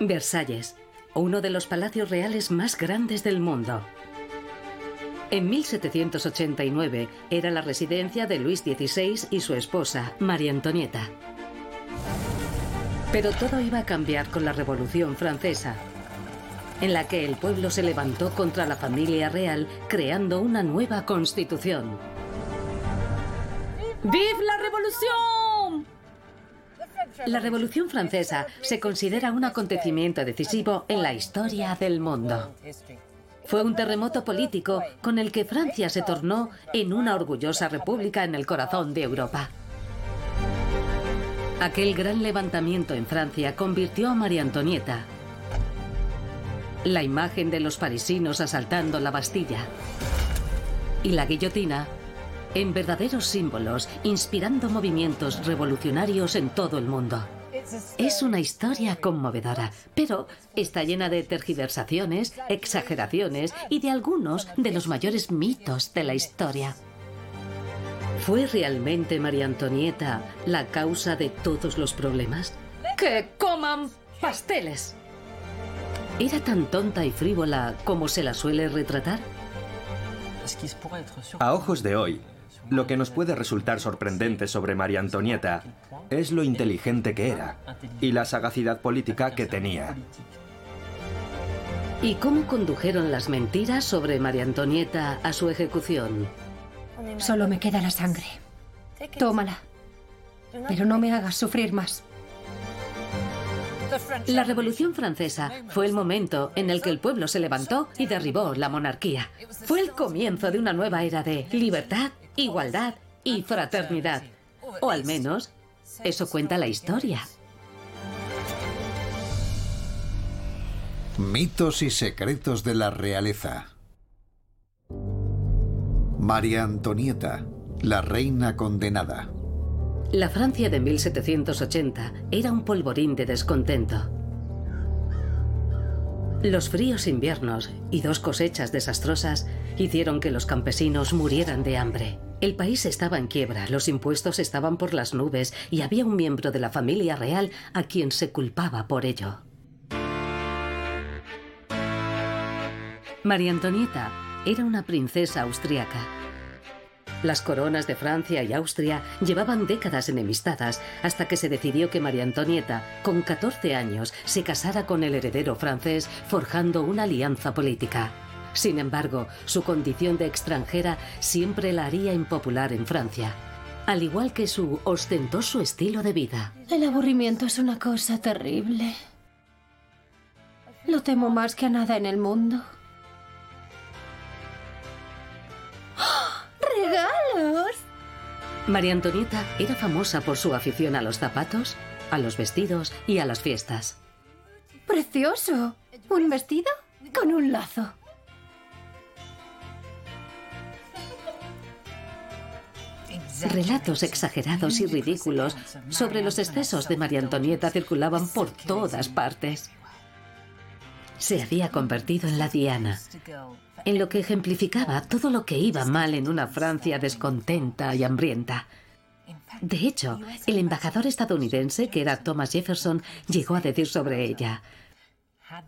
Versalles, uno de los palacios reales más grandes del mundo. En 1789 era la residencia de Luis XVI y su esposa, María Antonieta. Pero todo iba a cambiar con la Revolución Francesa, en la que el pueblo se levantó contra la familia real creando una nueva constitución. ¡Vive la revolución! La Revolución Francesa se considera un acontecimiento decisivo en la historia del mundo. Fue un terremoto político con el que Francia se tornó en una orgullosa república en el corazón de Europa. Aquel gran levantamiento en Francia convirtió a María Antonieta, la imagen de los parisinos asaltando la Bastilla y la guillotina en verdaderos símbolos, inspirando movimientos revolucionarios en todo el mundo. Es una historia conmovedora, pero está llena de tergiversaciones, exageraciones y de algunos de los mayores mitos de la historia. ¿Fue realmente María Antonieta la causa de todos los problemas? ¡Que coman pasteles! ¿Era tan tonta y frívola como se la suele retratar? A ojos de hoy, lo que nos puede resultar sorprendente sobre María Antonieta es lo inteligente que era y la sagacidad política que tenía. ¿Y cómo condujeron las mentiras sobre María Antonieta a su ejecución? Solo me queda la sangre. Tómala. Pero no me hagas sufrir más. La Revolución Francesa fue el momento en el que el pueblo se levantó y derribó la monarquía. Fue el comienzo de una nueva era de libertad, igualdad y fraternidad. O al menos, eso cuenta la historia. Mitos y secretos de la realeza. María Antonieta, la reina condenada. La Francia de 1780 era un polvorín de descontento. Los fríos inviernos y dos cosechas desastrosas hicieron que los campesinos murieran de hambre. El país estaba en quiebra, los impuestos estaban por las nubes y había un miembro de la familia real a quien se culpaba por ello. María Antonieta era una princesa austriaca. Las coronas de Francia y Austria llevaban décadas enemistadas hasta que se decidió que María Antonieta, con 14 años, se casara con el heredero francés forjando una alianza política. Sin embargo, su condición de extranjera siempre la haría impopular en Francia, al igual que su ostentoso estilo de vida. El aburrimiento es una cosa terrible. Lo temo más que a nada en el mundo. ¡Ah! ¡Regalos! María Antonieta era famosa por su afición a los zapatos, a los vestidos y a las fiestas. ¡Precioso! ¿Un vestido? Con un lazo. Relatos exagerados y ridículos sobre los excesos de María Antonieta circulaban por todas partes. Se había convertido en la Diana, en lo que ejemplificaba todo lo que iba mal en una Francia descontenta y hambrienta. De hecho, el embajador estadounidense, que era Thomas Jefferson, llegó a decir sobre ella,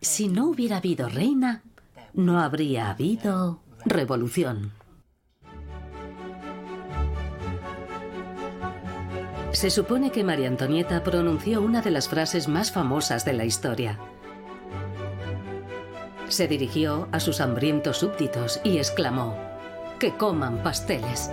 si no hubiera habido reina, no habría habido revolución. Se supone que María Antonieta pronunció una de las frases más famosas de la historia. Se dirigió a sus hambrientos súbditos y exclamó, que coman pasteles.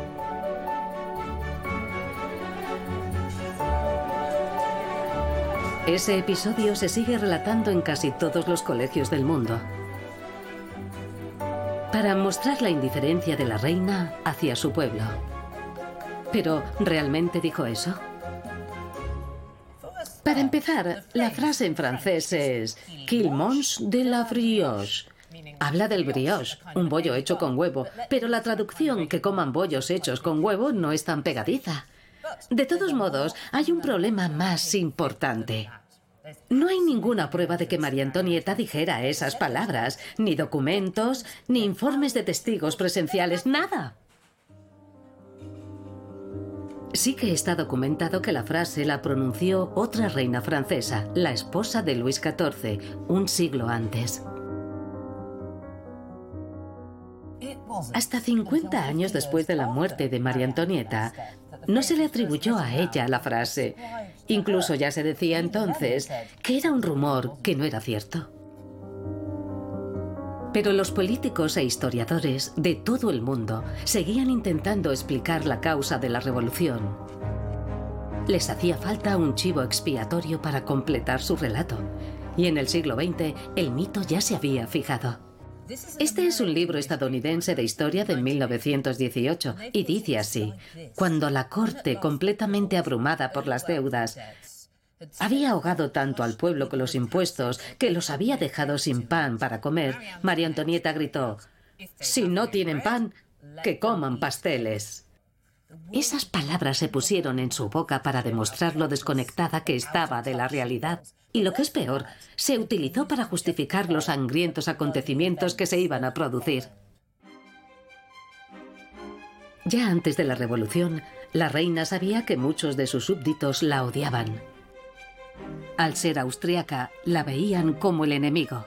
Ese episodio se sigue relatando en casi todos los colegios del mundo. Para mostrar la indiferencia de la reina hacia su pueblo. Pero, ¿realmente dijo eso? Para empezar, la frase en francés es Quilmons de la brioche. Habla del brioche, un bollo hecho con huevo, pero la traducción que coman bollos hechos con huevo no es tan pegadiza. De todos modos, hay un problema más importante. No hay ninguna prueba de que María Antonieta dijera esas palabras, ni documentos, ni informes de testigos presenciales, nada. Sí que está documentado que la frase la pronunció otra reina francesa, la esposa de Luis XIV, un siglo antes. Hasta 50 años después de la muerte de María Antonieta, no se le atribuyó a ella la frase. Incluso ya se decía entonces que era un rumor que no era cierto. Pero los políticos e historiadores de todo el mundo seguían intentando explicar la causa de la revolución. Les hacía falta un chivo expiatorio para completar su relato, y en el siglo XX el mito ya se había fijado. Este es un libro estadounidense de historia de 1918 y dice así, cuando la corte, completamente abrumada por las deudas, había ahogado tanto al pueblo con los impuestos que los había dejado sin pan para comer. María Antonieta gritó, si no tienen pan, que coman pasteles. Esas palabras se pusieron en su boca para demostrar lo desconectada que estaba de la realidad. Y lo que es peor, se utilizó para justificar los sangrientos acontecimientos que se iban a producir. Ya antes de la revolución, la reina sabía que muchos de sus súbditos la odiaban. Al ser austriaca, la veían como el enemigo.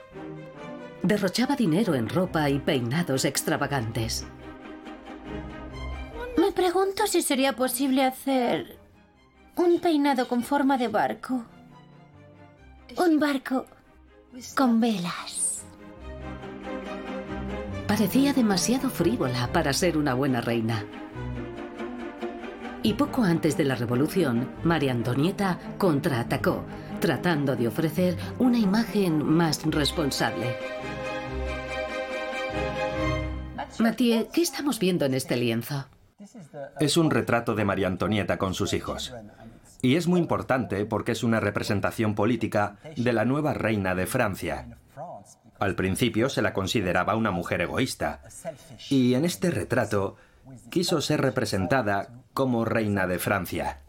Derrochaba dinero en ropa y peinados extravagantes. Me pregunto si sería posible hacer un peinado con forma de barco. Un barco con velas. Parecía demasiado frívola para ser una buena reina. Y poco antes de la revolución, María Antonieta contraatacó, tratando de ofrecer una imagen más responsable. Mathieu, ¿qué estamos viendo en este lienzo? Es un retrato de María Antonieta con sus hijos. Y es muy importante porque es una representación política de la nueva reina de Francia. Al principio se la consideraba una mujer egoísta. Y en este retrato quiso ser representada como reina de Francia.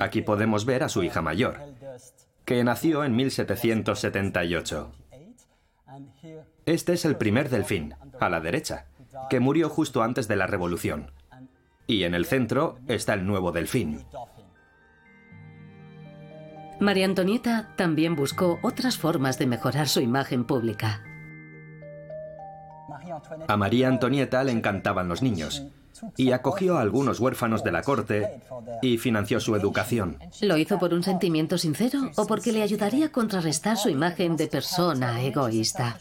Aquí podemos ver a su hija mayor, que nació en 1778. Este es el primer delfín, a la derecha, que murió justo antes de la Revolución. Y en el centro está el nuevo delfín. María Antonieta también buscó otras formas de mejorar su imagen pública. A María Antonieta le encantaban los niños y acogió a algunos huérfanos de la corte y financió su educación. ¿Lo hizo por un sentimiento sincero o porque le ayudaría a contrarrestar su imagen de persona egoísta?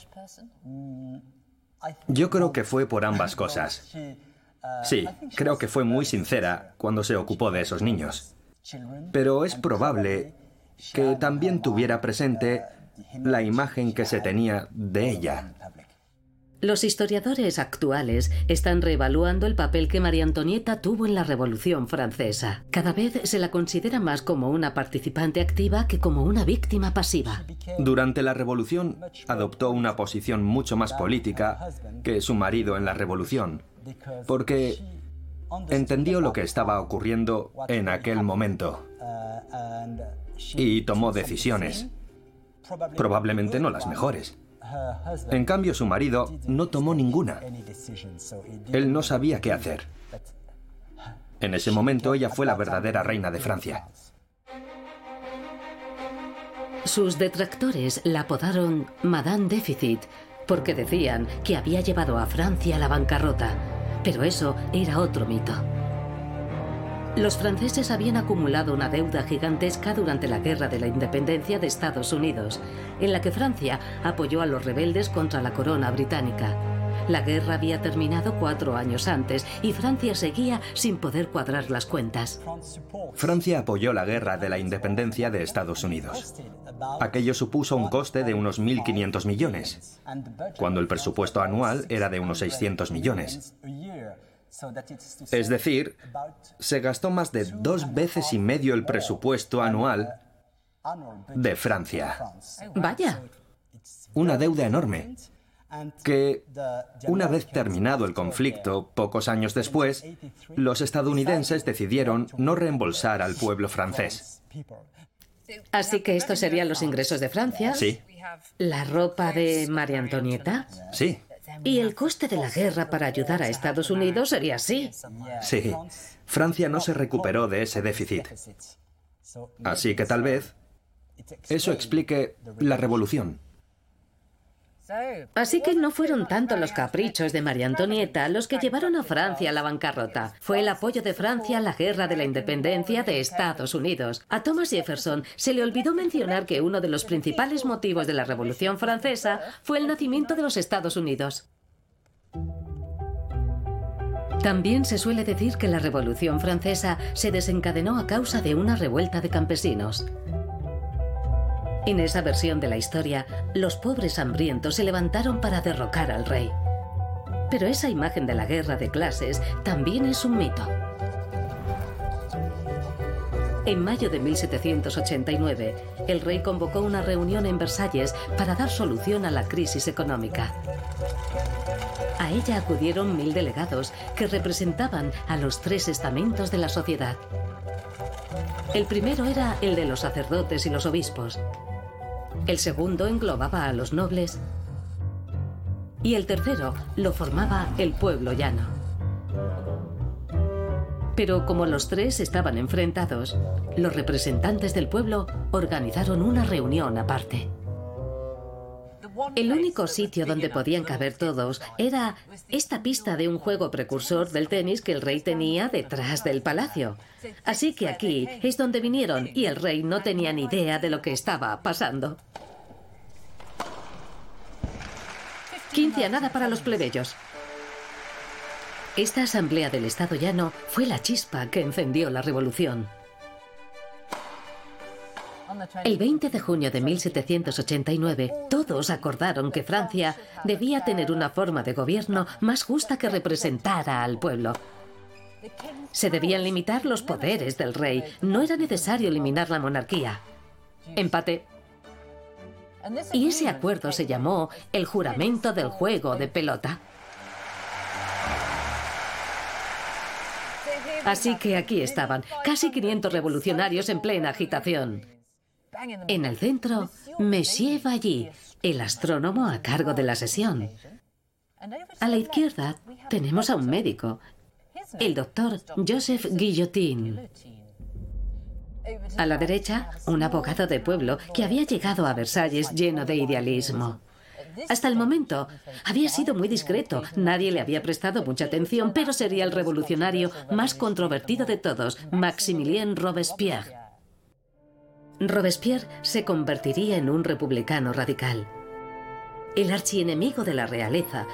Yo creo que fue por ambas cosas. Sí, creo que fue muy sincera cuando se ocupó de esos niños. Pero es probable que también tuviera presente la imagen que se tenía de ella. Los historiadores actuales están reevaluando el papel que María Antonieta tuvo en la Revolución Francesa. Cada vez se la considera más como una participante activa que como una víctima pasiva. Durante la Revolución adoptó una posición mucho más política que su marido en la Revolución, porque entendió lo que estaba ocurriendo en aquel momento y tomó decisiones, probablemente no las mejores. En cambio, su marido no tomó ninguna. Él no sabía qué hacer. En ese momento ella fue la verdadera reina de Francia. Sus detractores la apodaron Madame Déficit porque decían que había llevado a Francia a la bancarrota, pero eso era otro mito. Los franceses habían acumulado una deuda gigantesca durante la Guerra de la Independencia de Estados Unidos, en la que Francia apoyó a los rebeldes contra la corona británica. La guerra había terminado cuatro años antes y Francia seguía sin poder cuadrar las cuentas. Francia apoyó la guerra de la independencia de Estados Unidos. Aquello supuso un coste de unos 1.500 millones, cuando el presupuesto anual era de unos 600 millones. Es decir, se gastó más de dos veces y medio el presupuesto anual de Francia. Vaya. Una deuda enorme que, una vez terminado el conflicto, pocos años después, los estadounidenses decidieron no reembolsar al pueblo francés. Así que estos serían los ingresos de Francia. Sí. ¿La ropa de María Antonieta? Sí. Y el coste de la guerra para ayudar a Estados Unidos sería así. Sí, Francia no se recuperó de ese déficit. Así que tal vez eso explique la revolución. Así que no fueron tanto los caprichos de María Antonieta los que llevaron a Francia a la bancarrota. Fue el apoyo de Francia a la guerra de la independencia de Estados Unidos. A Thomas Jefferson se le olvidó mencionar que uno de los principales motivos de la Revolución Francesa fue el nacimiento de los Estados Unidos. También se suele decir que la Revolución Francesa se desencadenó a causa de una revuelta de campesinos. En esa versión de la historia, los pobres hambrientos se levantaron para derrocar al rey. Pero esa imagen de la guerra de clases también es un mito. En mayo de 1789, el rey convocó una reunión en Versalles para dar solución a la crisis económica. A ella acudieron mil delegados que representaban a los tres estamentos de la sociedad. El primero era el de los sacerdotes y los obispos. El segundo englobaba a los nobles y el tercero lo formaba el pueblo llano. Pero como los tres estaban enfrentados, los representantes del pueblo organizaron una reunión aparte. El único sitio donde podían caber todos era esta pista de un juego precursor del tenis que el rey tenía detrás del palacio. Así que aquí es donde vinieron y el rey no tenía ni idea de lo que estaba pasando. 15 a nada para los plebeyos. Esta asamblea del Estado llano fue la chispa que encendió la revolución. El 20 de junio de 1789, todos acordaron que Francia debía tener una forma de gobierno más justa que representara al pueblo. Se debían limitar los poderes del rey, no era necesario eliminar la monarquía. Empate. Y ese acuerdo se llamó el juramento del juego de pelota. Así que aquí estaban, casi 500 revolucionarios en plena agitación. En el centro, Monsieur Vally, el astrónomo a cargo de la sesión. A la izquierda tenemos a un médico, el doctor Joseph Guillotin. A la derecha, un abogado de pueblo que había llegado a Versalles lleno de idealismo. Hasta el momento había sido muy discreto, nadie le había prestado mucha atención, pero sería el revolucionario más controvertido de todos, Maximilien Robespierre. Robespierre se convertiría en un republicano radical, el archienemigo de la realeza,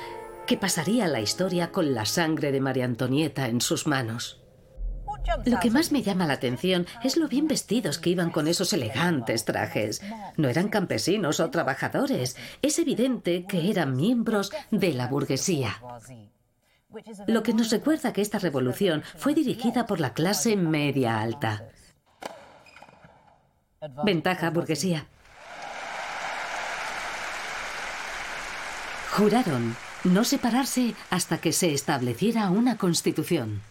que pasaría la historia con la sangre de María Antonieta en sus manos. Lo que más me llama la atención es lo bien vestidos que iban con esos elegantes trajes. No eran campesinos o trabajadores. Es evidente que eran miembros de la burguesía. Lo que nos recuerda que esta revolución fue dirigida por la clase media alta. Ventaja burguesía. Juraron no separarse hasta que se estableciera una constitución.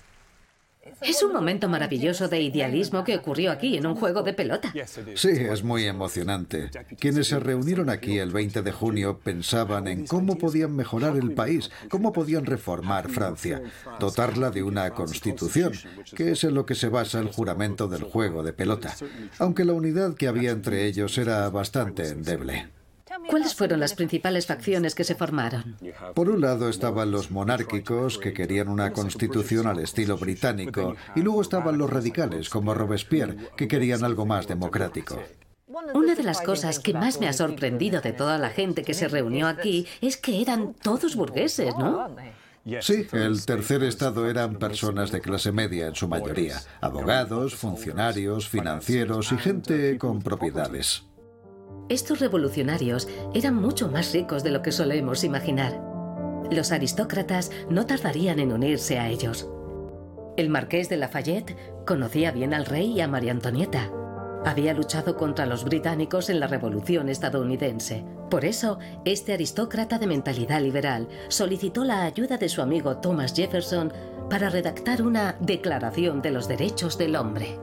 Es un momento maravilloso de idealismo que ocurrió aquí en un juego de pelota. Sí, es muy emocionante. Quienes se reunieron aquí el 20 de junio pensaban en cómo podían mejorar el país, cómo podían reformar Francia, dotarla de una constitución, que es en lo que se basa el juramento del juego de pelota, aunque la unidad que había entre ellos era bastante endeble. ¿Cuáles fueron las principales facciones que se formaron? Por un lado estaban los monárquicos, que querían una constitución al estilo británico, y luego estaban los radicales, como Robespierre, que querían algo más democrático. Una de las cosas que más me ha sorprendido de toda la gente que se reunió aquí es que eran todos burgueses, ¿no? Sí, el tercer estado eran personas de clase media en su mayoría, abogados, funcionarios, financieros y gente con propiedades. Estos revolucionarios eran mucho más ricos de lo que solemos imaginar. Los aristócratas no tardarían en unirse a ellos. El marqués de Lafayette conocía bien al rey y a María Antonieta. Había luchado contra los británicos en la Revolución estadounidense. Por eso, este aristócrata de mentalidad liberal solicitó la ayuda de su amigo Thomas Jefferson para redactar una Declaración de los Derechos del Hombre.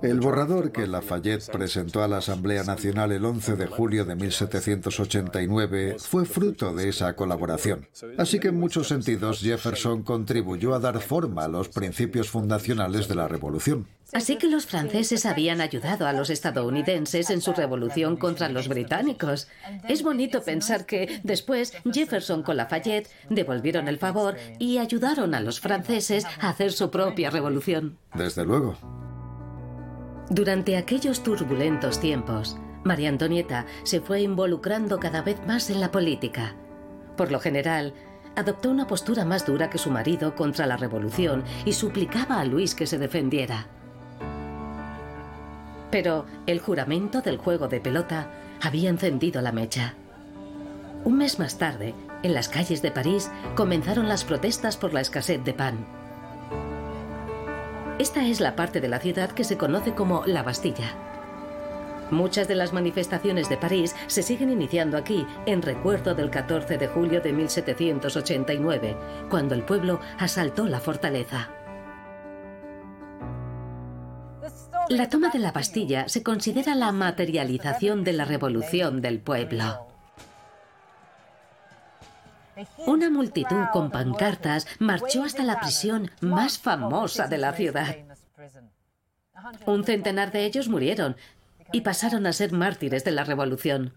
El borrador que Lafayette presentó a la Asamblea Nacional el 11 de julio de 1789 fue fruto de esa colaboración. Así que en muchos sentidos Jefferson contribuyó a dar forma a los principios fundacionales de la Revolución. Así que los franceses habían ayudado a los estadounidenses en su revolución contra los británicos. Es bonito pensar que después Jefferson con Lafayette devolvieron el favor y ayudaron a los franceses a hacer su propia revolución. Desde luego. Durante aquellos turbulentos tiempos, María Antonieta se fue involucrando cada vez más en la política. Por lo general, adoptó una postura más dura que su marido contra la revolución y suplicaba a Luis que se defendiera. Pero el juramento del juego de pelota había encendido la mecha. Un mes más tarde, en las calles de París comenzaron las protestas por la escasez de pan. Esta es la parte de la ciudad que se conoce como la Bastilla. Muchas de las manifestaciones de París se siguen iniciando aquí en recuerdo del 14 de julio de 1789, cuando el pueblo asaltó la fortaleza. La toma de la Bastilla se considera la materialización de la revolución del pueblo. Una multitud con pancartas marchó hasta la prisión más famosa de la ciudad. Un centenar de ellos murieron y pasaron a ser mártires de la revolución.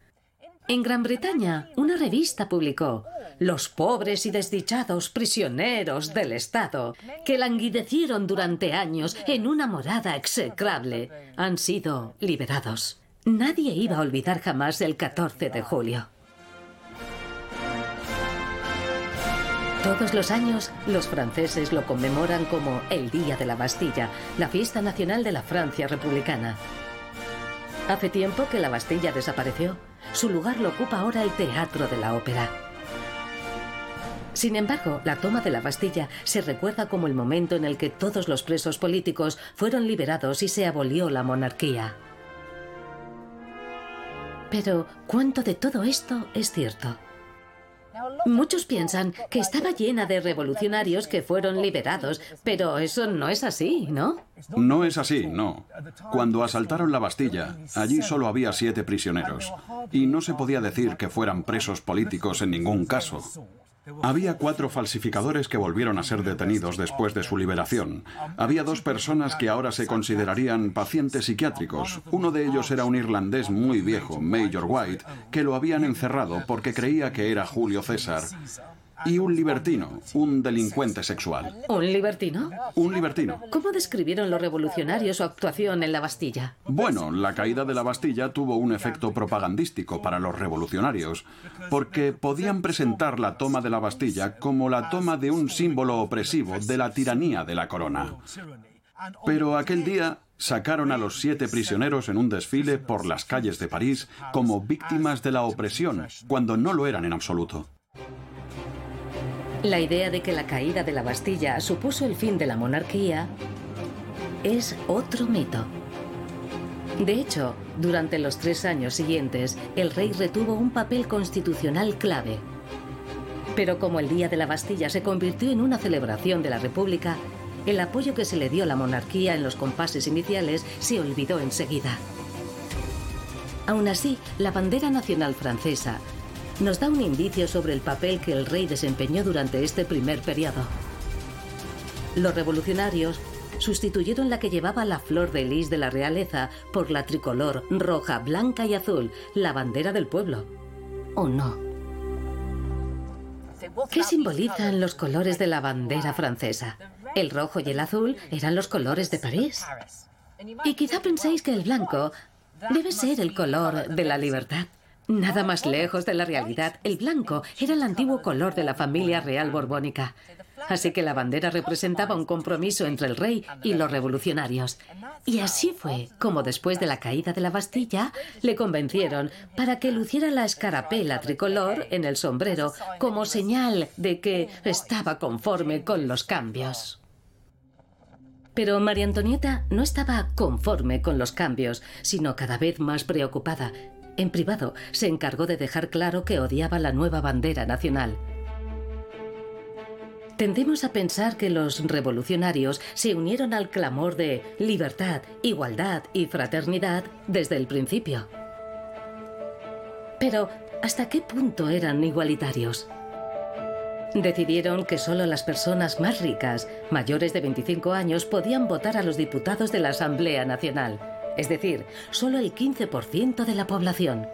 En Gran Bretaña, una revista publicó Los pobres y desdichados prisioneros del Estado, que languidecieron durante años en una morada execrable, han sido liberados. Nadie iba a olvidar jamás el 14 de julio. Todos los años, los franceses lo conmemoran como el Día de la Bastilla, la fiesta nacional de la Francia republicana. Hace tiempo que la Bastilla desapareció. Su lugar lo ocupa ahora el Teatro de la Ópera. Sin embargo, la toma de la Bastilla se recuerda como el momento en el que todos los presos políticos fueron liberados y se abolió la monarquía. Pero, ¿cuánto de todo esto es cierto? Muchos piensan que estaba llena de revolucionarios que fueron liberados, pero eso no es así, ¿no? No es así, no. Cuando asaltaron la Bastilla, allí solo había siete prisioneros, y no se podía decir que fueran presos políticos en ningún caso. Había cuatro falsificadores que volvieron a ser detenidos después de su liberación. Había dos personas que ahora se considerarían pacientes psiquiátricos. Uno de ellos era un irlandés muy viejo, Major White, que lo habían encerrado porque creía que era Julio César y un libertino, un delincuente sexual. ¿Un libertino? Un libertino. ¿Cómo describieron los revolucionarios su actuación en la Bastilla? Bueno, la caída de la Bastilla tuvo un efecto propagandístico para los revolucionarios, porque podían presentar la toma de la Bastilla como la toma de un símbolo opresivo de la tiranía de la corona. Pero aquel día sacaron a los siete prisioneros en un desfile por las calles de París como víctimas de la opresión, cuando no lo eran en absoluto. La idea de que la caída de la Bastilla supuso el fin de la monarquía es otro mito. De hecho, durante los tres años siguientes, el rey retuvo un papel constitucional clave. Pero como el Día de la Bastilla se convirtió en una celebración de la República, el apoyo que se le dio a la monarquía en los compases iniciales se olvidó enseguida. Aún así, la bandera nacional francesa nos da un indicio sobre el papel que el rey desempeñó durante este primer periodo. Los revolucionarios sustituyeron la que llevaba la flor de lis de la realeza por la tricolor roja, blanca y azul, la bandera del pueblo. ¿O no? ¿Qué simbolizan los colores de la bandera francesa? El rojo y el azul eran los colores de París. Y quizá penséis que el blanco debe ser el color de la libertad. Nada más lejos de la realidad, el blanco era el antiguo color de la familia real borbónica. Así que la bandera representaba un compromiso entre el rey y los revolucionarios. Y así fue como después de la caída de la Bastilla le convencieron para que luciera la escarapela tricolor en el sombrero como señal de que estaba conforme con los cambios. Pero María Antonieta no estaba conforme con los cambios, sino cada vez más preocupada en privado, se encargó de dejar claro que odiaba la nueva bandera nacional. Tendemos a pensar que los revolucionarios se unieron al clamor de libertad, igualdad y fraternidad desde el principio. Pero, ¿hasta qué punto eran igualitarios? Decidieron que solo las personas más ricas, mayores de 25 años, podían votar a los diputados de la Asamblea Nacional, es decir, solo el 15% de la población.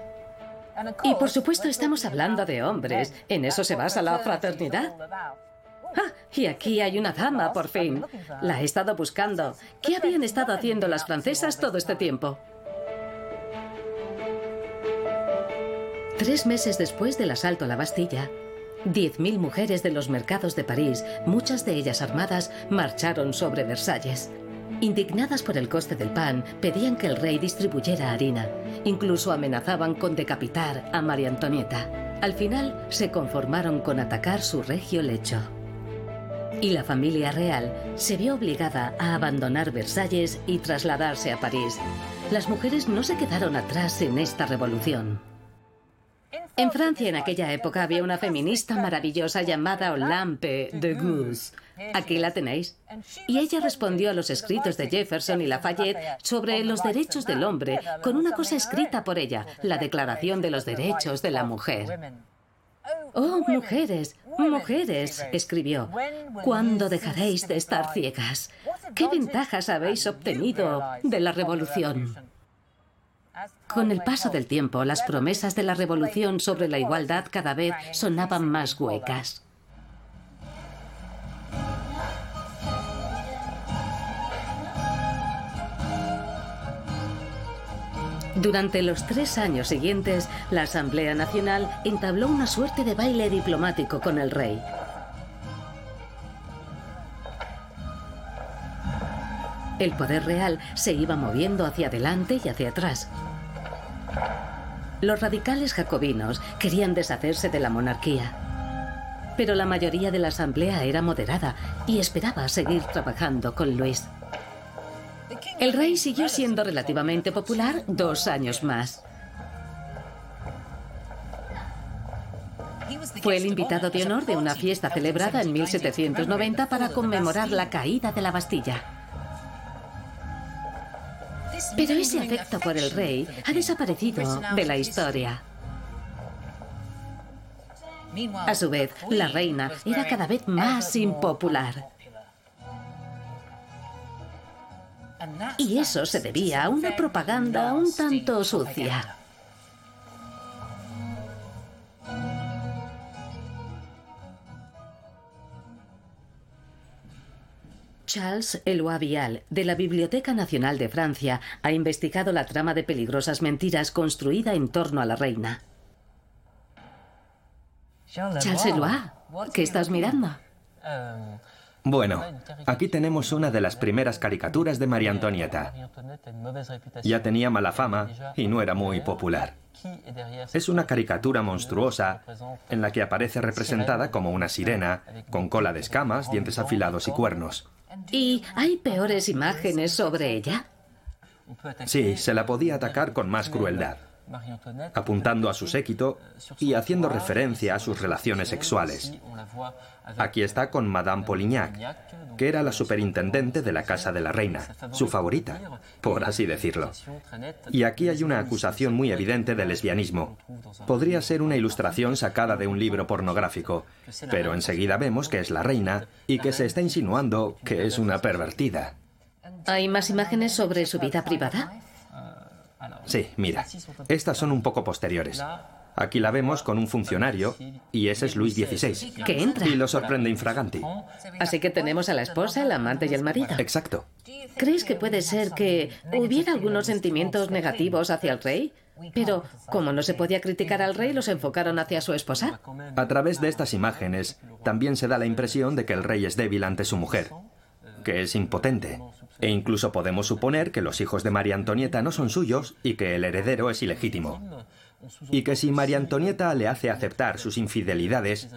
Y por supuesto estamos hablando de hombres, en eso se basa la fraternidad. Ah, y aquí hay una dama, por fin. La he estado buscando. ¿Qué habían estado haciendo las francesas todo este tiempo? Tres meses después del asalto a la Bastilla, 10.000 mujeres de los mercados de París, muchas de ellas armadas, marcharon sobre Versalles. Indignadas por el coste del pan, pedían que el rey distribuyera harina. Incluso amenazaban con decapitar a María Antonieta. Al final se conformaron con atacar su regio lecho y la familia real se vio obligada a abandonar Versalles y trasladarse a París. Las mujeres no se quedaron atrás en esta revolución. En Francia en aquella época había una feminista maravillosa llamada Olympe de Gouges. Aquí la tenéis. Y ella respondió a los escritos de Jefferson y Lafayette sobre los derechos del hombre con una cosa escrita por ella, la Declaración de los Derechos de la Mujer. Oh, mujeres, mujeres, escribió, ¿cuándo dejaréis de estar ciegas? ¿Qué ventajas habéis obtenido de la revolución? Con el paso del tiempo, las promesas de la revolución sobre la igualdad cada vez sonaban más huecas. Durante los tres años siguientes, la Asamblea Nacional entabló una suerte de baile diplomático con el rey. El poder real se iba moviendo hacia adelante y hacia atrás. Los radicales jacobinos querían deshacerse de la monarquía, pero la mayoría de la asamblea era moderada y esperaba seguir trabajando con Luis. El rey siguió siendo relativamente popular dos años más. Fue el invitado de honor de una fiesta celebrada en 1790 para conmemorar la caída de la Bastilla. Pero ese afecto por el rey ha desaparecido de la historia. A su vez, la reina era cada vez más impopular. Y eso se debía a una propaganda un tanto sucia. Charles Eloi Vial, de la Biblioteca Nacional de Francia, ha investigado la trama de peligrosas mentiras construida en torno a la reina. Charles Eloi, ¿qué estás mirando? Bueno, aquí tenemos una de las primeras caricaturas de María Antonieta. Ya tenía mala fama y no era muy popular. Es una caricatura monstruosa en la que aparece representada como una sirena, con cola de escamas, dientes afilados y cuernos. ¿Y hay peores imágenes sobre ella? Sí, se la podía atacar con más crueldad apuntando a su séquito y haciendo referencia a sus relaciones sexuales. Aquí está con Madame Polignac, que era la superintendente de la Casa de la Reina, su favorita, por así decirlo. Y aquí hay una acusación muy evidente de lesbianismo. Podría ser una ilustración sacada de un libro pornográfico, pero enseguida vemos que es la reina y que se está insinuando que es una pervertida. ¿Hay más imágenes sobre su vida privada? Sí, mira. Estas son un poco posteriores. Aquí la vemos con un funcionario y ese es Luis XVI. Que entra. Y lo sorprende infraganti. Así que tenemos a la esposa, el amante y el marido. Exacto. ¿Crees que puede ser que hubiera algunos sentimientos negativos hacia el rey? Pero, como no se podía criticar al rey, los enfocaron hacia su esposa. A través de estas imágenes, también se da la impresión de que el rey es débil ante su mujer, que es impotente, e incluso podemos suponer que los hijos de María Antonieta no son suyos y que el heredero es ilegítimo. Y que si María Antonieta le hace aceptar sus infidelidades,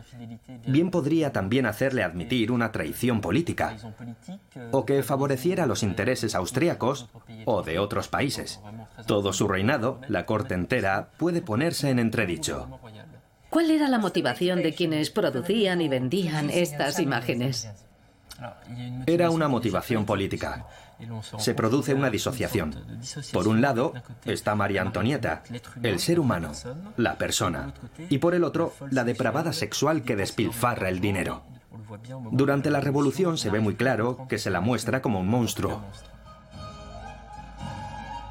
bien podría también hacerle admitir una traición política, o que favoreciera los intereses austríacos o de otros países. Todo su reinado, la corte entera, puede ponerse en entredicho. ¿Cuál era la motivación de quienes producían y vendían estas imágenes? Era una motivación política. Se produce una disociación. Por un lado está María Antonieta, el ser humano, la persona, y por el otro, la depravada sexual que despilfarra el dinero. Durante la revolución se ve muy claro que se la muestra como un monstruo.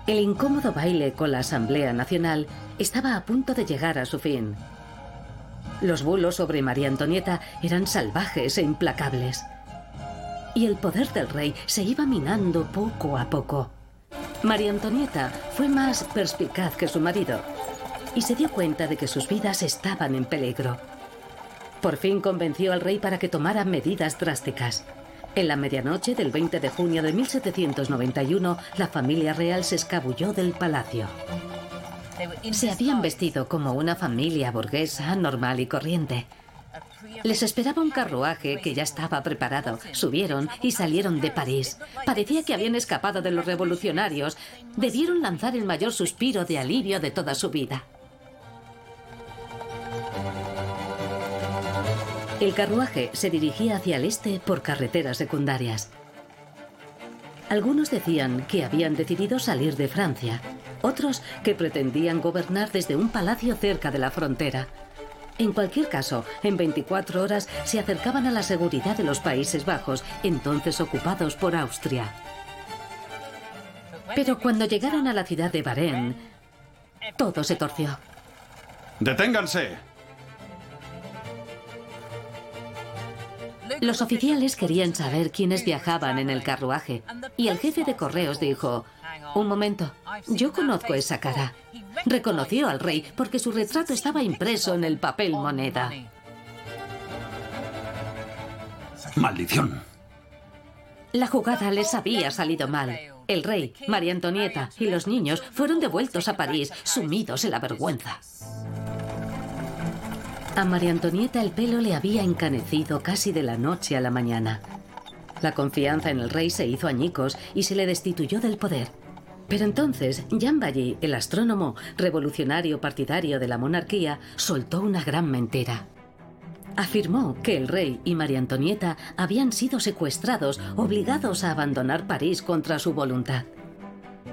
El incómodo baile con la Asamblea Nacional estaba a punto de llegar a su fin. Los bulos sobre María Antonieta eran salvajes e implacables y el poder del rey se iba minando poco a poco. María Antonieta fue más perspicaz que su marido y se dio cuenta de que sus vidas estaban en peligro. Por fin convenció al rey para que tomara medidas drásticas. En la medianoche del 20 de junio de 1791, la familia real se escabulló del palacio. Se habían vestido como una familia burguesa normal y corriente. Les esperaba un carruaje que ya estaba preparado. Subieron y salieron de París. Parecía que habían escapado de los revolucionarios. Debieron lanzar el mayor suspiro de alivio de toda su vida. El carruaje se dirigía hacia el este por carreteras secundarias. Algunos decían que habían decidido salir de Francia, otros que pretendían gobernar desde un palacio cerca de la frontera. En cualquier caso, en 24 horas se acercaban a la seguridad de los Países Bajos, entonces ocupados por Austria. Pero cuando llegaron a la ciudad de Bahrein, todo se torció. ¡Deténganse! Los oficiales querían saber quiénes viajaban en el carruaje y el jefe de correos dijo, un momento, yo conozco esa cara. Reconoció al rey porque su retrato estaba impreso en el papel moneda. ¡Maldición! La jugada les había salido mal. El rey, María Antonieta y los niños fueron devueltos a París, sumidos en la vergüenza. A María Antonieta el pelo le había encanecido casi de la noche a la mañana. La confianza en el rey se hizo añicos y se le destituyó del poder. Pero entonces, Jean Valli, el astrónomo revolucionario partidario de la monarquía, soltó una gran mentira. Afirmó que el rey y María Antonieta habían sido secuestrados, obligados a abandonar París contra su voluntad.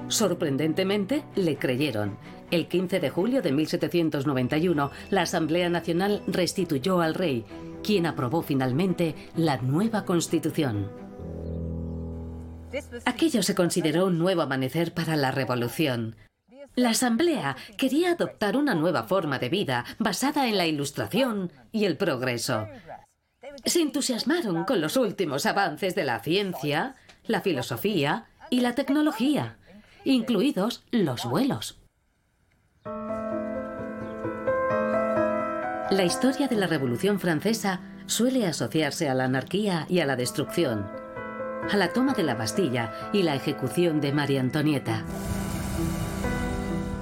Sorprendentemente, le creyeron. El 15 de julio de 1791, la Asamblea Nacional restituyó al rey, quien aprobó finalmente la nueva constitución. Aquello se consideró un nuevo amanecer para la revolución. La Asamblea quería adoptar una nueva forma de vida basada en la ilustración y el progreso. Se entusiasmaron con los últimos avances de la ciencia, la filosofía y la tecnología, incluidos los vuelos. La historia de la Revolución Francesa suele asociarse a la anarquía y a la destrucción a la toma de la Bastilla y la ejecución de María Antonieta.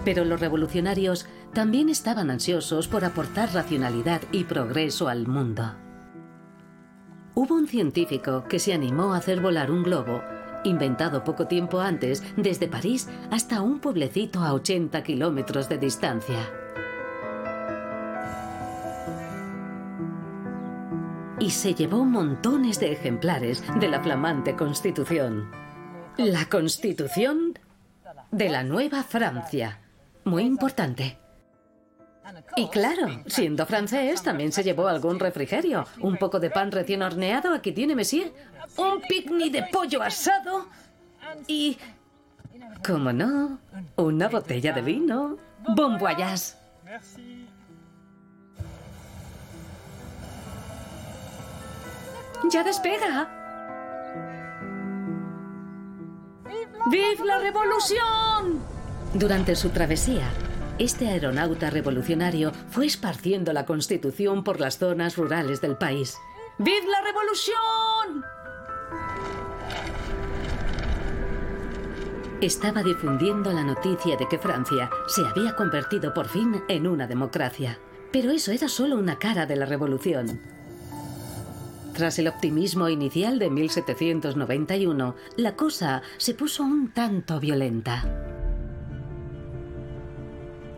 Pero los revolucionarios también estaban ansiosos por aportar racionalidad y progreso al mundo. Hubo un científico que se animó a hacer volar un globo, inventado poco tiempo antes desde París hasta un pueblecito a 80 kilómetros de distancia. Y se llevó montones de ejemplares de la flamante Constitución. La Constitución de la Nueva Francia. Muy importante. Y claro, siendo francés, también se llevó algún refrigerio. Un poco de pan recién horneado, aquí tiene Monsieur. Un picnic de pollo asado. Y... ¿Cómo no? Una botella de vino. Bon voyage. ¡Ya despega! ¡Vive la revolución! Durante su travesía, este aeronauta revolucionario fue esparciendo la Constitución por las zonas rurales del país. ¡Vive la revolución! Estaba difundiendo la noticia de que Francia se había convertido por fin en una democracia. Pero eso era solo una cara de la revolución. Tras el optimismo inicial de 1791, la cosa se puso un tanto violenta.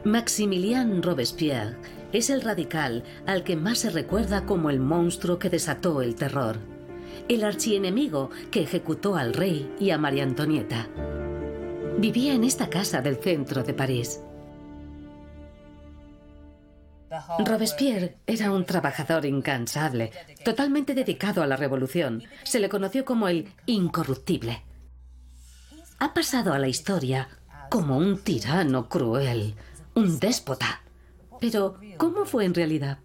Maximilien Robespierre, es el radical al que más se recuerda como el monstruo que desató el terror, el archienemigo que ejecutó al rey y a María Antonieta. Vivía en esta casa del centro de París. Robespierre era un trabajador incansable, totalmente dedicado a la revolución. Se le conoció como el incorruptible. Ha pasado a la historia como un tirano cruel, un déspota. Pero, ¿cómo fue en realidad?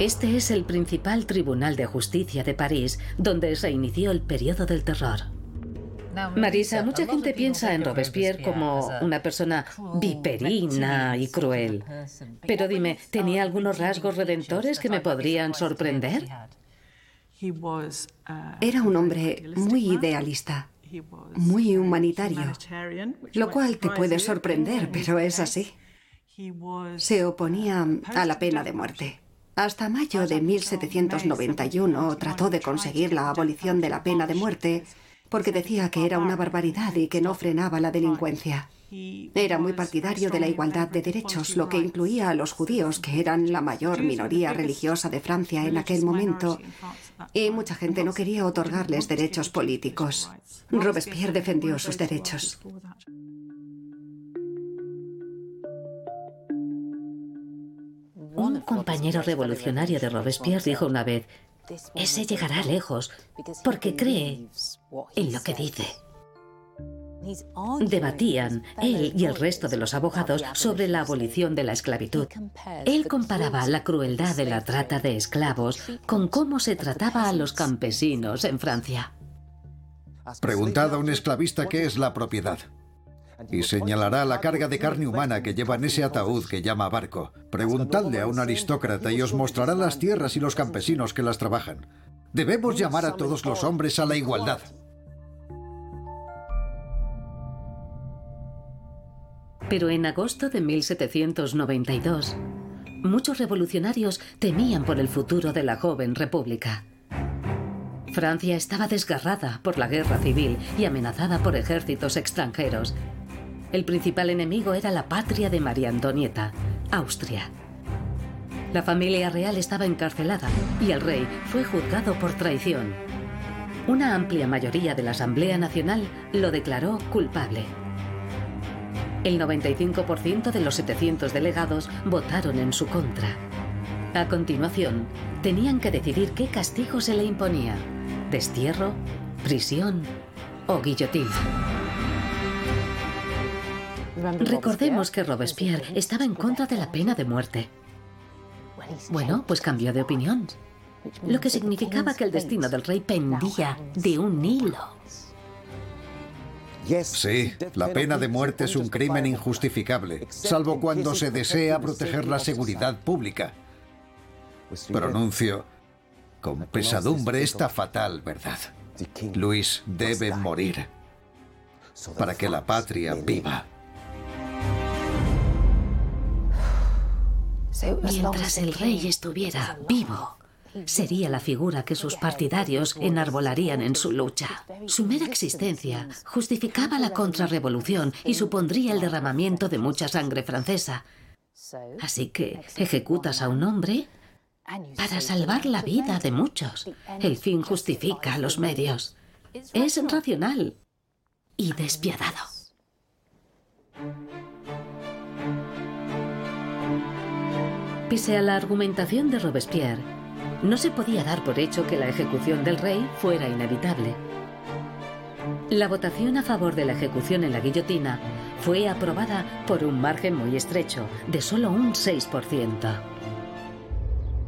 Este es el principal tribunal de justicia de París, donde se inició el periodo del terror. Marisa, mucha gente piensa en Robespierre como una persona viperina y cruel. Pero dime, ¿tenía algunos rasgos redentores que me podrían sorprender? Era un hombre muy idealista, muy humanitario, lo cual te puede sorprender, pero es así. Se oponía a la pena de muerte. Hasta mayo de 1791 trató de conseguir la abolición de la pena de muerte porque decía que era una barbaridad y que no frenaba la delincuencia. Era muy partidario de la igualdad de derechos, lo que incluía a los judíos, que eran la mayor minoría religiosa de Francia en aquel momento, y mucha gente no quería otorgarles derechos políticos. Robespierre defendió sus derechos. Un compañero revolucionario de Robespierre dijo una vez, ese llegará lejos porque cree en lo que dice. Debatían él y el resto de los abogados sobre la abolición de la esclavitud. Él comparaba la crueldad de la trata de esclavos con cómo se trataba a los campesinos en Francia. Preguntad a un esclavista qué es la propiedad y señalará la carga de carne humana que lleva en ese ataúd que llama barco. Preguntadle a un aristócrata y os mostrará las tierras y los campesinos que las trabajan. Debemos llamar a todos los hombres a la igualdad. Pero en agosto de 1792, muchos revolucionarios temían por el futuro de la joven república. Francia estaba desgarrada por la guerra civil y amenazada por ejércitos extranjeros, el principal enemigo era la patria de María Antonieta, Austria. La familia real estaba encarcelada y el rey fue juzgado por traición. Una amplia mayoría de la Asamblea Nacional lo declaró culpable. El 95% de los 700 delegados votaron en su contra. A continuación, tenían que decidir qué castigo se le imponía, destierro, prisión o guillotina. Recordemos que Robespierre estaba en contra de la pena de muerte. Bueno, pues cambió de opinión, lo que significaba que el destino del rey pendía de un hilo. Sí, la pena de muerte es un crimen injustificable, salvo cuando se desea proteger la seguridad pública. Pronuncio con pesadumbre esta fatal verdad. Luis debe morir para que la patria viva. Mientras el rey estuviera vivo, sería la figura que sus partidarios enarbolarían en su lucha. Su mera existencia justificaba la contrarrevolución y supondría el derramamiento de mucha sangre francesa. Así que ejecutas a un hombre para salvar la vida de muchos. El fin justifica los medios. Es racional y despiadado. Pese a la argumentación de Robespierre, no se podía dar por hecho que la ejecución del rey fuera inevitable. La votación a favor de la ejecución en la guillotina fue aprobada por un margen muy estrecho, de solo un 6%.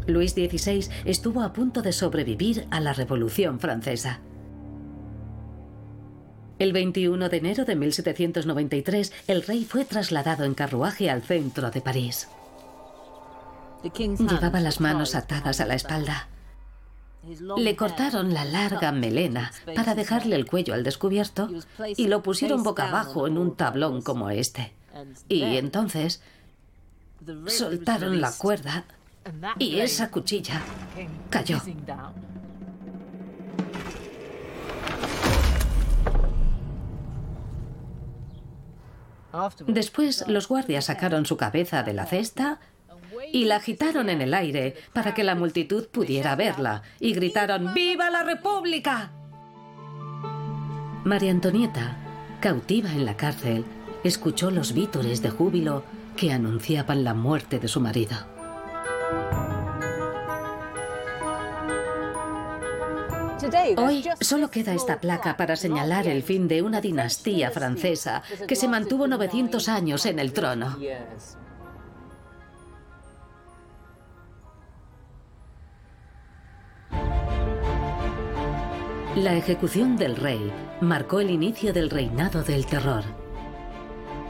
Luis XVI estuvo a punto de sobrevivir a la Revolución Francesa. El 21 de enero de 1793, el rey fue trasladado en carruaje al centro de París. Llevaba las manos atadas a la espalda. Le cortaron la larga melena para dejarle el cuello al descubierto y lo pusieron boca abajo en un tablón como este. Y entonces soltaron la cuerda y esa cuchilla cayó. Después los guardias sacaron su cabeza de la cesta y la agitaron en el aire para que la multitud pudiera verla y gritaron ¡Viva la República! María Antonieta, cautiva en la cárcel, escuchó los vítores de júbilo que anunciaban la muerte de su marido. Hoy solo queda esta placa para señalar el fin de una dinastía francesa que se mantuvo 900 años en el trono. La ejecución del rey marcó el inicio del reinado del terror.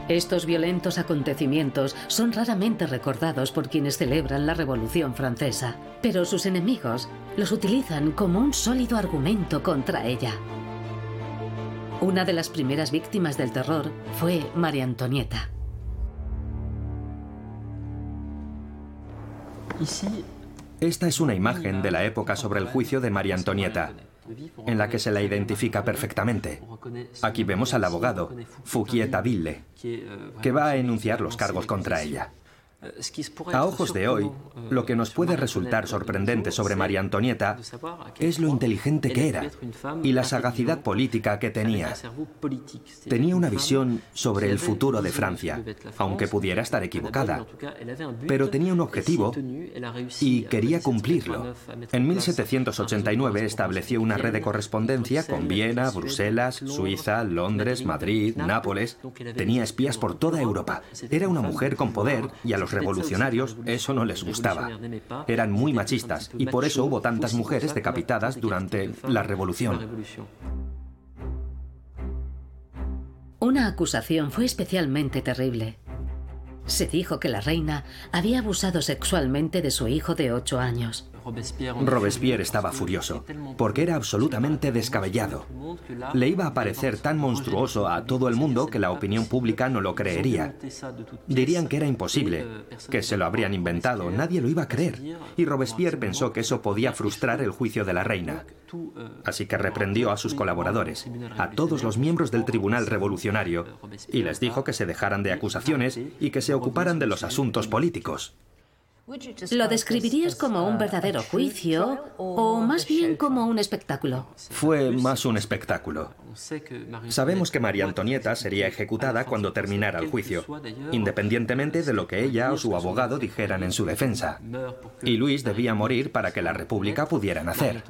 Estos violentos acontecimientos son raramente recordados por quienes celebran la Revolución Francesa, pero sus enemigos los utilizan como un sólido argumento contra ella. Una de las primeras víctimas del terror fue María Antonieta. Esta es una imagen de la época sobre el juicio de María Antonieta, en la que se la identifica perfectamente. Aquí vemos al abogado, Fouquier Ville, que va a enunciar los cargos contra ella. A ojos de hoy, lo que nos puede resultar sorprendente sobre María Antonieta es lo inteligente que era y la sagacidad política que tenía. Tenía una visión sobre el futuro de Francia, aunque pudiera estar equivocada, pero tenía un objetivo y quería cumplirlo. En 1789 estableció una red de correspondencia con Viena, Bruselas, Suiza, Londres, Madrid, Nápoles. Tenía espías por toda Europa. Era una mujer con poder y a los revolucionarios eso no les gustaba. Eran muy machistas y por eso hubo tantas mujeres decapitadas durante la revolución. Una acusación fue especialmente terrible. Se dijo que la reina había abusado sexualmente de su hijo de ocho años. Robespierre estaba furioso, porque era absolutamente descabellado. Le iba a parecer tan monstruoso a todo el mundo que la opinión pública no lo creería. Dirían que era imposible, que se lo habrían inventado, nadie lo iba a creer. Y Robespierre pensó que eso podía frustrar el juicio de la reina. Así que reprendió a sus colaboradores, a todos los miembros del Tribunal Revolucionario, y les dijo que se dejaran de acusaciones y que se ocuparan de los asuntos políticos. ¿Lo describirías como un verdadero juicio o más bien como un espectáculo? Fue más un espectáculo. Sabemos que María Antonieta sería ejecutada cuando terminara el juicio, independientemente de lo que ella o su abogado dijeran en su defensa. Y Luis debía morir para que la República pudiera nacer.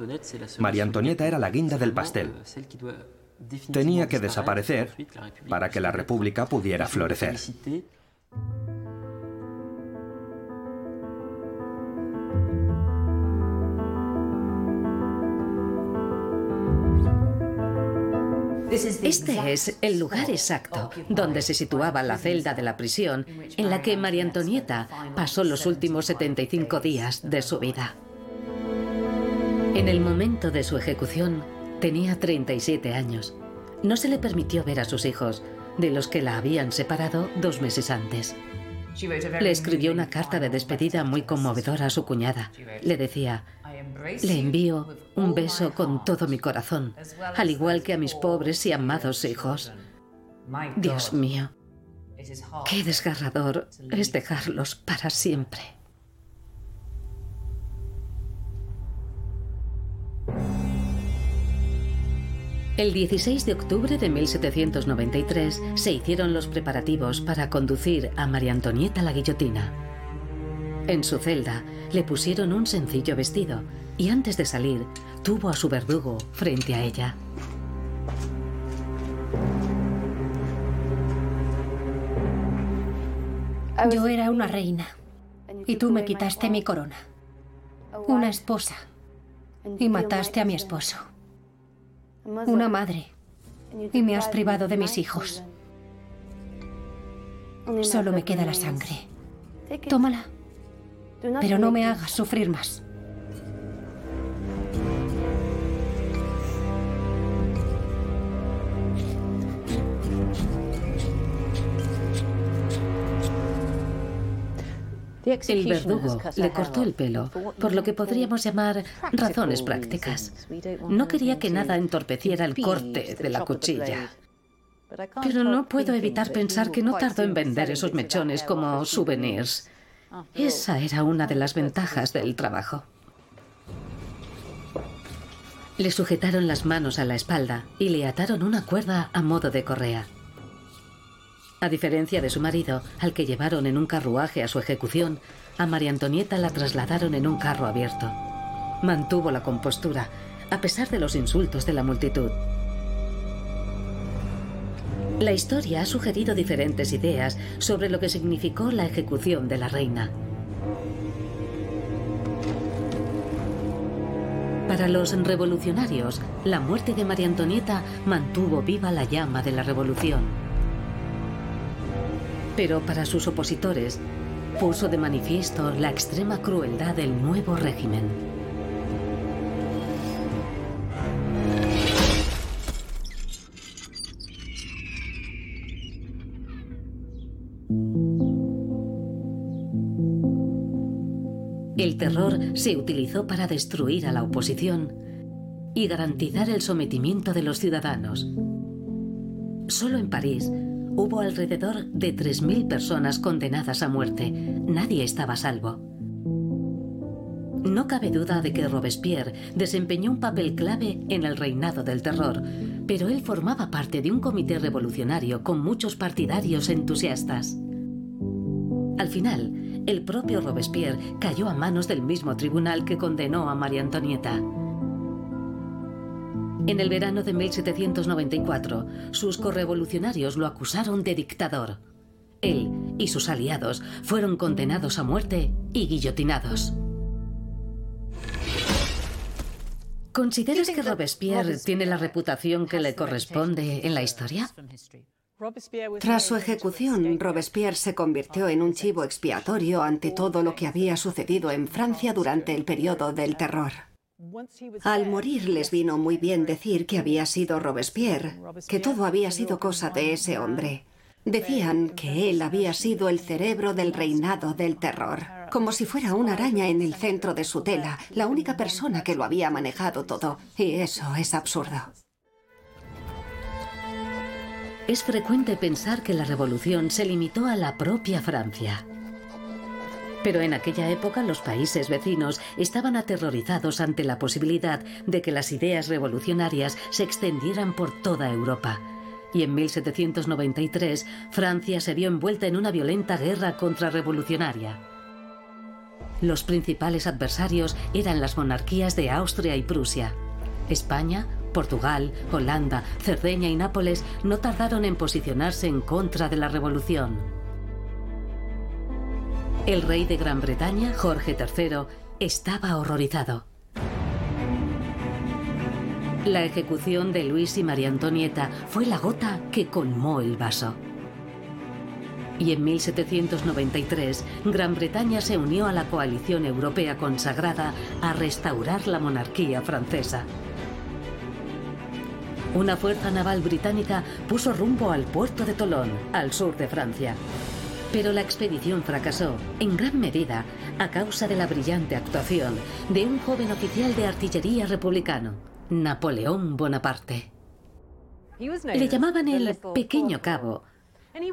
María Antonieta era la guinda del pastel. Tenía que desaparecer para que la República pudiera florecer. Este es el lugar exacto donde se situaba la celda de la prisión en la que María Antonieta pasó los últimos 75 días de su vida. En el momento de su ejecución tenía 37 años. No se le permitió ver a sus hijos, de los que la habían separado dos meses antes. Le escribió una carta de despedida muy conmovedora a su cuñada. Le decía, le envío un beso con todo mi corazón, al igual que a mis pobres y amados hijos. Dios mío, qué desgarrador es dejarlos para siempre. El 16 de octubre de 1793 se hicieron los preparativos para conducir a María Antonieta a la guillotina. En su celda le pusieron un sencillo vestido y antes de salir tuvo a su verdugo frente a ella. Yo era una reina y tú me quitaste mi corona. Una esposa y mataste a mi esposo. Una madre y me has privado de mis hijos. Solo me queda la sangre. Tómala, pero no me hagas sufrir más. El verdugo le cortó el pelo, por lo que podríamos llamar razones prácticas. No quería que nada entorpeciera el corte de la cuchilla. Pero no puedo evitar pensar que no tardó en vender esos mechones como souvenirs. Esa era una de las ventajas del trabajo. Le sujetaron las manos a la espalda y le ataron una cuerda a modo de correa. A diferencia de su marido, al que llevaron en un carruaje a su ejecución, a María Antonieta la trasladaron en un carro abierto. Mantuvo la compostura, a pesar de los insultos de la multitud. La historia ha sugerido diferentes ideas sobre lo que significó la ejecución de la reina. Para los revolucionarios, la muerte de María Antonieta mantuvo viva la llama de la revolución. Pero para sus opositores, puso de manifiesto la extrema crueldad del nuevo régimen. El terror se utilizó para destruir a la oposición y garantizar el sometimiento de los ciudadanos. Solo en París hubo alrededor de 3.000 personas condenadas a muerte. Nadie estaba a salvo. No cabe duda de que Robespierre desempeñó un papel clave en el reinado del terror, pero él formaba parte de un comité revolucionario con muchos partidarios entusiastas. Al final, el propio Robespierre cayó a manos del mismo tribunal que condenó a María Antonieta. En el verano de 1794, sus correvolucionarios lo acusaron de dictador. Él y sus aliados fueron condenados a muerte y guillotinados. ¿Consideras que Robespierre tiene la reputación que le corresponde en la historia? Tras su ejecución, Robespierre se convirtió en un chivo expiatorio ante todo lo que había sucedido en Francia durante el periodo del terror. Al morir les vino muy bien decir que había sido Robespierre, que todo había sido cosa de ese hombre. Decían que él había sido el cerebro del reinado del terror, como si fuera una araña en el centro de su tela, la única persona que lo había manejado todo. Y eso es absurdo. Es frecuente pensar que la revolución se limitó a la propia Francia. Pero en aquella época los países vecinos estaban aterrorizados ante la posibilidad de que las ideas revolucionarias se extendieran por toda Europa. Y en 1793 Francia se vio envuelta en una violenta guerra contrarrevolucionaria. Los principales adversarios eran las monarquías de Austria y Prusia. España, Portugal, Holanda, Cerdeña y Nápoles no tardaron en posicionarse en contra de la revolución. El rey de Gran Bretaña, Jorge III, estaba horrorizado. La ejecución de Luis y María Antonieta fue la gota que colmó el vaso. Y en 1793, Gran Bretaña se unió a la coalición europea consagrada a restaurar la monarquía francesa. Una fuerza naval británica puso rumbo al puerto de Tolón, al sur de Francia. Pero la expedición fracasó, en gran medida, a causa de la brillante actuación de un joven oficial de artillería republicano, Napoleón Bonaparte. Le llamaban el Pequeño Cabo,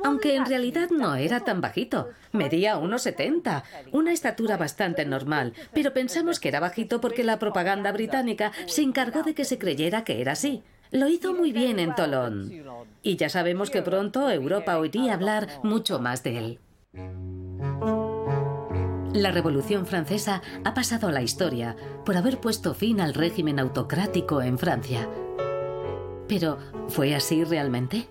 aunque en realidad no era tan bajito. Medía 1,70, una estatura bastante normal, pero pensamos que era bajito porque la propaganda británica se encargó de que se creyera que era así. Lo hizo muy bien en Tolón. Y ya sabemos que pronto Europa oiría hablar mucho más de él. La Revolución Francesa ha pasado a la historia por haber puesto fin al régimen autocrático en Francia. Pero, ¿fue así realmente?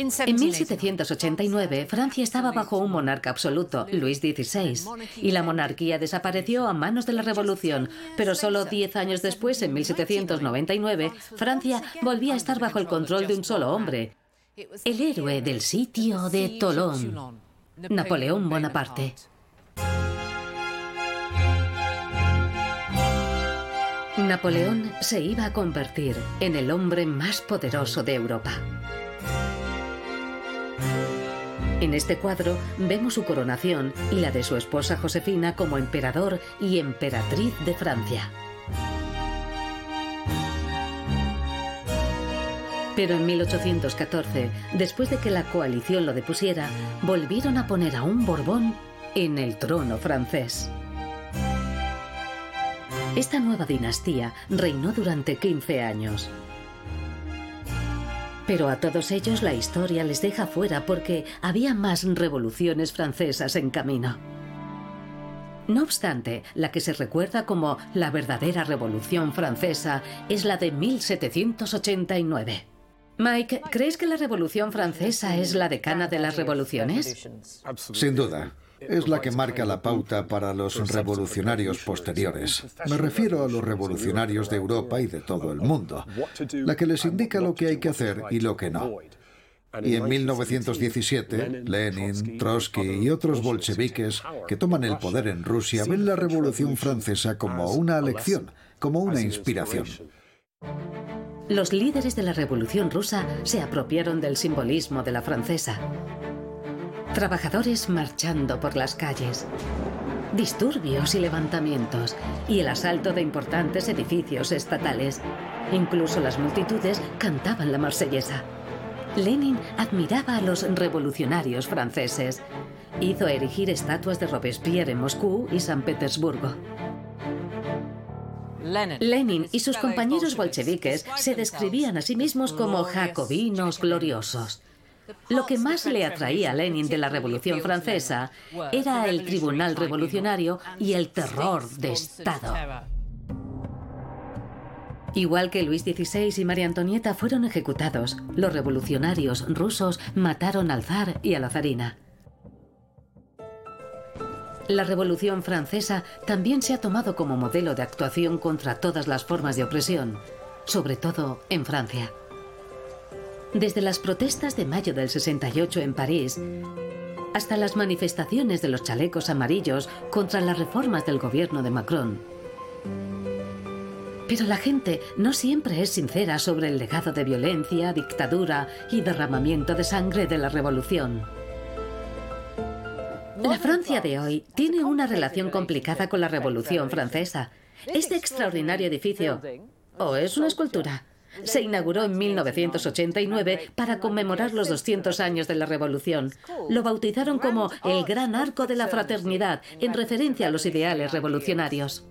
En 1789, Francia estaba bajo un monarca absoluto, Luis XVI, y la monarquía desapareció a manos de la Revolución, pero solo diez años después, en 1799, Francia volvía a estar bajo el control de un solo hombre, el héroe del sitio de Tolón, Napoleón Bonaparte. Napoleón se iba a convertir en el hombre más poderoso de Europa. En este cuadro vemos su coronación y la de su esposa Josefina como emperador y emperatriz de Francia. Pero en 1814, después de que la coalición lo depusiera, volvieron a poner a un Borbón en el trono francés. Esta nueva dinastía reinó durante 15 años. Pero a todos ellos la historia les deja fuera porque había más revoluciones francesas en camino. No obstante, la que se recuerda como la verdadera Revolución Francesa es la de 1789. Mike, ¿crees que la Revolución Francesa es la decana de las revoluciones? Sin duda. Es la que marca la pauta para los revolucionarios posteriores. Me refiero a los revolucionarios de Europa y de todo el mundo. La que les indica lo que hay que hacer y lo que no. Y en 1917, Lenin, Trotsky y otros bolcheviques que toman el poder en Rusia ven la Revolución Francesa como una lección, como una inspiración. Los líderes de la Revolución rusa se apropiaron del simbolismo de la francesa. Trabajadores marchando por las calles, disturbios y levantamientos, y el asalto de importantes edificios estatales. Incluso las multitudes cantaban la marsellesa. Lenin admiraba a los revolucionarios franceses. Hizo erigir estatuas de Robespierre en Moscú y San Petersburgo. Lenin y sus compañeros bolcheviques se describían a sí mismos como jacobinos gloriosos. Lo que más le atraía a Lenin de la Revolución Francesa era el tribunal revolucionario y el terror de Estado. Igual que Luis XVI y María Antonieta fueron ejecutados, los revolucionarios rusos mataron al zar y a la zarina. La Revolución Francesa también se ha tomado como modelo de actuación contra todas las formas de opresión, sobre todo en Francia. Desde las protestas de mayo del 68 en París hasta las manifestaciones de los chalecos amarillos contra las reformas del gobierno de Macron. Pero la gente no siempre es sincera sobre el legado de violencia, dictadura y derramamiento de sangre de la revolución. La Francia de hoy tiene una relación complicada con la Revolución Francesa. Este extraordinario edificio, ¿o es una escultura? Se inauguró en 1989 para conmemorar los 200 años de la Revolución. Lo bautizaron como el Gran Arco de la Fraternidad, en referencia a los ideales revolucionarios.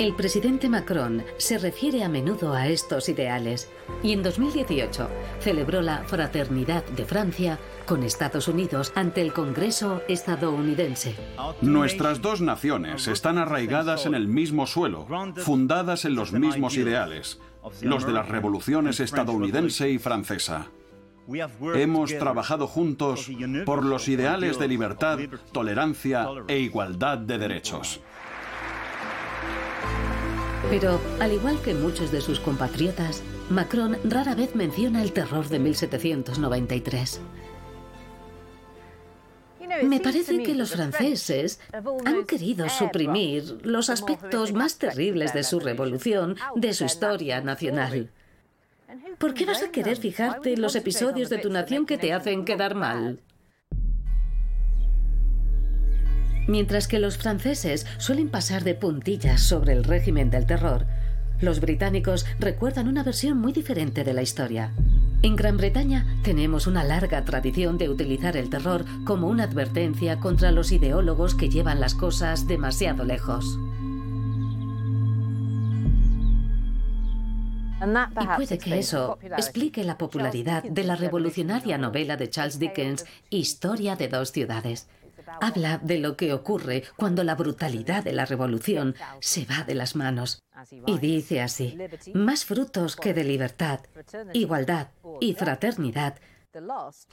El presidente Macron se refiere a menudo a estos ideales y en 2018 celebró la Fraternidad de Francia con Estados Unidos ante el Congreso estadounidense. Nuestras dos naciones están arraigadas en el mismo suelo, fundadas en los mismos ideales, los de las revoluciones estadounidense y francesa. Hemos trabajado juntos por los ideales de libertad, tolerancia e igualdad de derechos. Pero, al igual que muchos de sus compatriotas, Macron rara vez menciona el terror de 1793. Me parece que los franceses han querido suprimir los aspectos más terribles de su revolución, de su historia nacional. ¿Por qué vas a querer fijarte en los episodios de tu nación que te hacen quedar mal? Mientras que los franceses suelen pasar de puntillas sobre el régimen del terror, los británicos recuerdan una versión muy diferente de la historia. En Gran Bretaña tenemos una larga tradición de utilizar el terror como una advertencia contra los ideólogos que llevan las cosas demasiado lejos. Y puede que eso explique la popularidad de la revolucionaria novela de Charles Dickens, Historia de dos ciudades. Habla de lo que ocurre cuando la brutalidad de la revolución se va de las manos. Y dice así, más frutos que de libertad, igualdad y fraternidad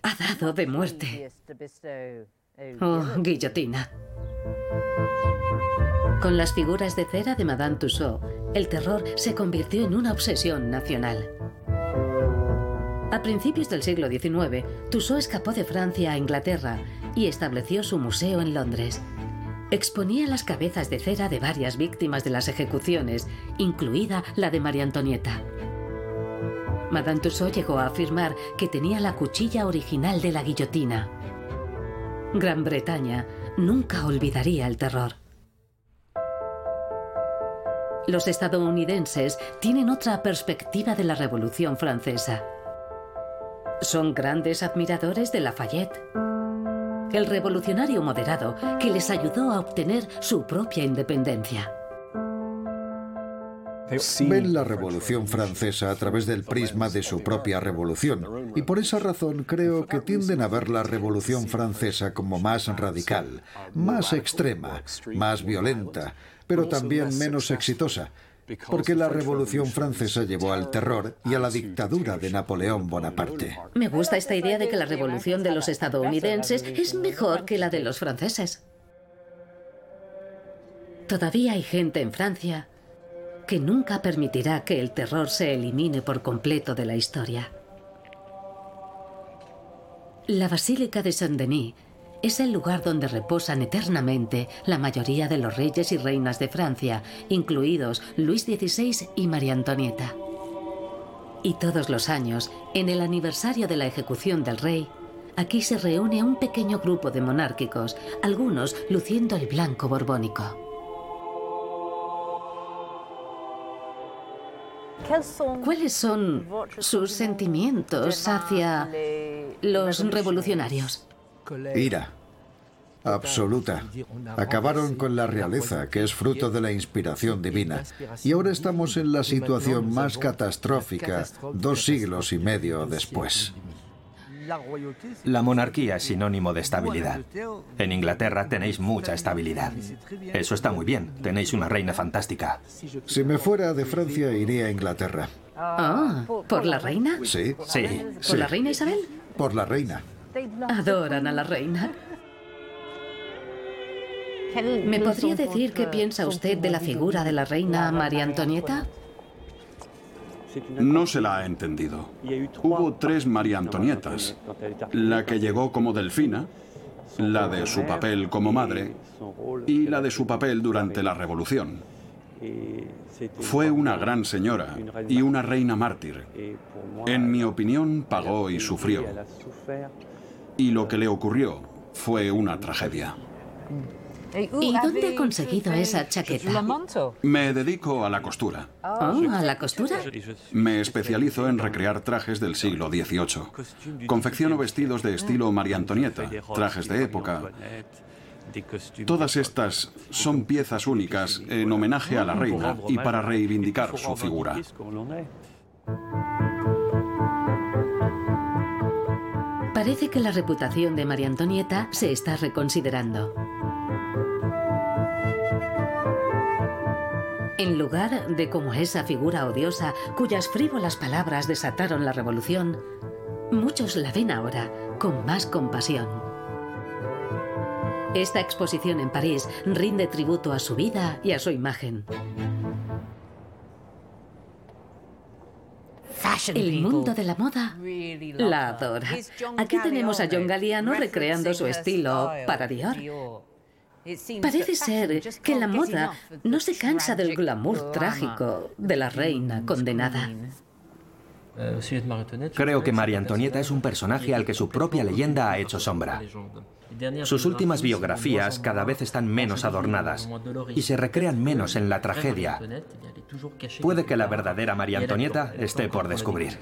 ha dado de muerte. Oh, guillotina. Con las figuras de cera de Madame Tussaud, el terror se convirtió en una obsesión nacional. A principios del siglo XIX, Tussaud escapó de Francia a Inglaterra y estableció su museo en Londres. Exponía las cabezas de cera de varias víctimas de las ejecuciones, incluida la de María Antonieta. Madame Tussaud llegó a afirmar que tenía la cuchilla original de la guillotina. Gran Bretaña nunca olvidaría el terror. Los estadounidenses tienen otra perspectiva de la Revolución Francesa. Son grandes admiradores de Lafayette, el revolucionario moderado que les ayudó a obtener su propia independencia. Ven la Revolución Francesa a través del prisma de su propia revolución y por esa razón creo que tienden a ver la Revolución Francesa como más radical, más extrema, más violenta, pero también menos exitosa, porque la Revolución Francesa llevó al terror y a la dictadura de Napoleón Bonaparte. Me gusta esta idea de que la revolución de los estadounidenses es mejor que la de los franceses. Todavía hay gente en Francia que nunca permitirá que el terror se elimine por completo de la historia. La Basílica de Saint-Denis es el lugar donde reposan eternamente la mayoría de los reyes y reinas de Francia, incluidos Luis XVI y María Antonieta. Y todos los años, en el aniversario de la ejecución del rey, aquí se reúne un pequeño grupo de monárquicos, algunos luciendo el blanco borbónico. ¿Cuáles son sus sentimientos hacia los revolucionarios? Ira. Absoluta. Acabaron con la realeza, que es fruto de la inspiración divina. Y ahora estamos en la situación más catastrófica dos siglos y medio después. La monarquía es sinónimo de estabilidad. En Inglaterra tenéis mucha estabilidad. Eso está muy bien. Tenéis una reina fantástica. Si me fuera de Francia, iría a Inglaterra. Ah, ¿por la reina? Sí. Sí. ¿Por la reina Isabel? Por la reina. Adoran a la reina. ¿Me podría decir qué piensa usted de la figura de la reina María Antonieta? No se la ha entendido. Hubo tres María Antonietas. La que llegó como delfina, la de su papel como madre y la de su papel durante la Revolución. Fue una gran señora y una reina mártir. En mi opinión, pagó y sufrió. Y lo que le ocurrió fue una tragedia. ¿Y dónde ha conseguido esa chaqueta? Me dedico a la costura. Oh, ¿A la costura? Me especializo en recrear trajes del siglo XVIII. Confecciono vestidos de estilo María Antonieta, trajes de época. Todas estas son piezas únicas en homenaje a la reina y para reivindicar su figura. Parece que la reputación de María Antonieta se está reconsiderando. En lugar de como esa figura odiosa cuyas frívolas palabras desataron la revolución, muchos la ven ahora con más compasión. Esta exposición en París rinde tributo a su vida y a su imagen. El mundo de la moda la adora. Aquí tenemos a John Galliano recreando su estilo para Dior. Parece ser que la moda no se cansa del glamour trágico de la reina condenada. Creo que María Antonieta es un personaje al que su propia leyenda ha hecho sombra. Sus últimas biografías cada vez están menos adornadas y se recrean menos en la tragedia. Puede que la verdadera María Antonieta esté por descubrir.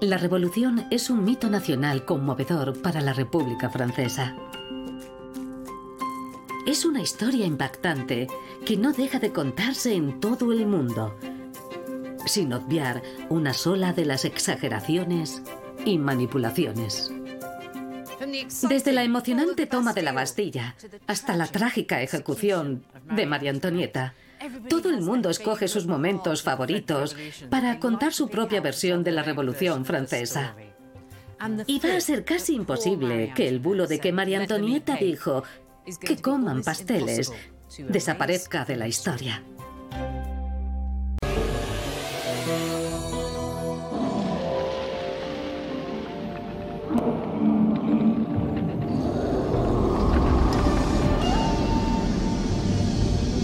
La revolución es un mito nacional conmovedor para la República Francesa. Es una historia impactante que no deja de contarse en todo el mundo, sin obviar una sola de las exageraciones y manipulaciones. Desde la emocionante toma de la Bastilla hasta la trágica ejecución de María Antonieta, todo el mundo escoge sus momentos favoritos para contar su propia versión de la Revolución Francesa. Y va a ser casi imposible que el bulo de que María Antonieta dijo que coman pasteles desaparezca de la historia.